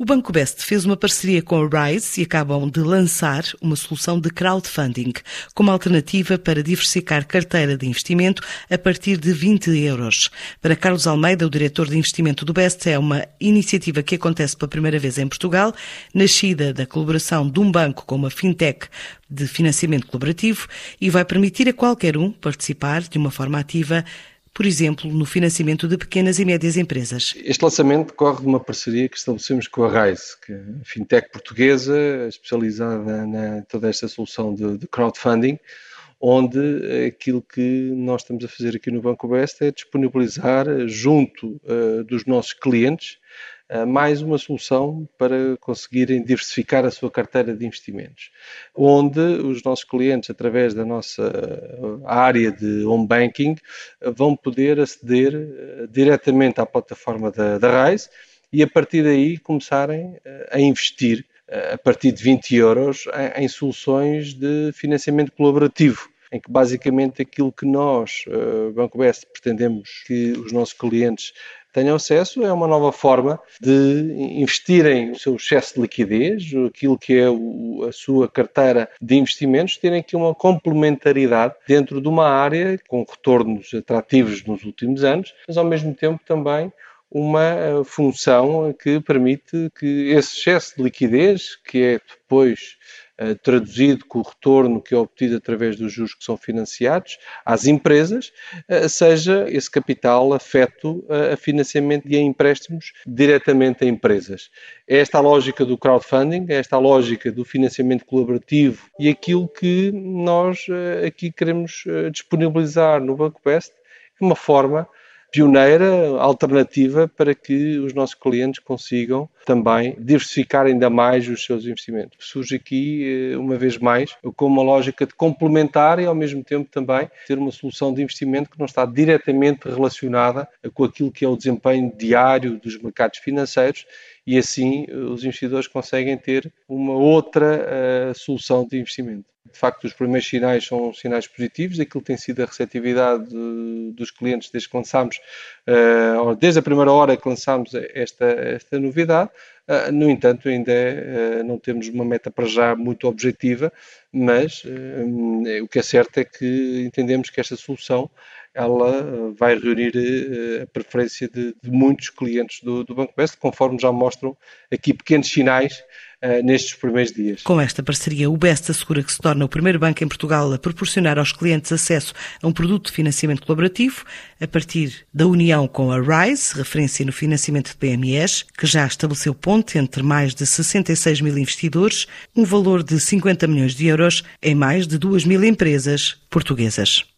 O Banco Best fez uma parceria com a Rise e acabam de lançar uma solução de crowdfunding como alternativa para diversificar carteira de investimento a partir de 20 euros. Para Carlos Almeida, o diretor de investimento do Best, é uma iniciativa que acontece pela primeira vez em Portugal, nascida da colaboração de um banco com uma fintech de financiamento colaborativo e vai permitir a qualquer um participar de uma forma ativa por exemplo, no financiamento de pequenas e médias empresas. Este lançamento decorre de uma parceria que estabelecemos com a RISE, que é a fintech portuguesa especializada na toda esta solução de, de crowdfunding, onde aquilo que nós estamos a fazer aqui no Banco Best é disponibilizar junto uh, dos nossos clientes mais uma solução para conseguirem diversificar a sua carteira de investimentos, onde os nossos clientes, através da nossa uh, área de home banking, vão poder aceder diretamente à plataforma da, da e a partir daí começarem a investir a partir de 20 euros em, em soluções de financiamento colaborativo em que basicamente aquilo que nós, uh, Banco Best, pretendemos que os nossos clientes tenham acesso é uma nova forma de investirem o seu excesso de liquidez, aquilo que é a sua carteira de investimentos, terem aqui uma complementaridade dentro de uma área com retornos atrativos nos últimos anos, mas ao mesmo tempo também uma eh, função que permite que esse excesso de liquidez, que é depois traduzido com o retorno que é obtido através dos juros que são financiados às empresas, uh, seja esse capital afeto a financiamento e a empréstimos diretamente a empresas. É esta a lógica do crowdfunding, é esta a lógica do financiamento colaborativo e aquilo que nós aqui queremos disponibilizar no Banco Best é uma forma pioneira, alternativa para que os nossos clientes consigam também diversificar ainda mais os seus investimentos. Surge aqui, eh, uma vez mais, com uma lógica de complementar e ao mesmo tempo também ter uma solução de investimento que não está diretamente relacionada com aquilo que é o desempenho diário dos mercados financeiros e assim eh, os investidores conseguem ter uma outra uh, solução de investimento. De facto, os primeiros sinais são sinais positivos, aquilo tem sido a receptividade de, dos clientes desde que lançámos, uh, desde a primeira hora que lançámos esta, esta novidade. Uh, no entanto, ainda uh, não temos uma meta para já muito objetiva, mas o que é certo é que entendemos que esta solução ela vai reunir a preferência de, de muitos clientes do, do Banco Best, conforme já mostram aqui pequenos sinais uh, nestes primeiros dias. Com esta parceria, o Best assegura que se torna o primeiro banco em Portugal a proporcionar aos clientes acesso a um produto de financiamento colaborativo a partir da união com a RISE, referência no financiamento de PMEs, que já estabeleceu ponte entre mais de 66 mil investidores, um valor de 50 milhões de euros em mais de 2 mil empresas portuguesas.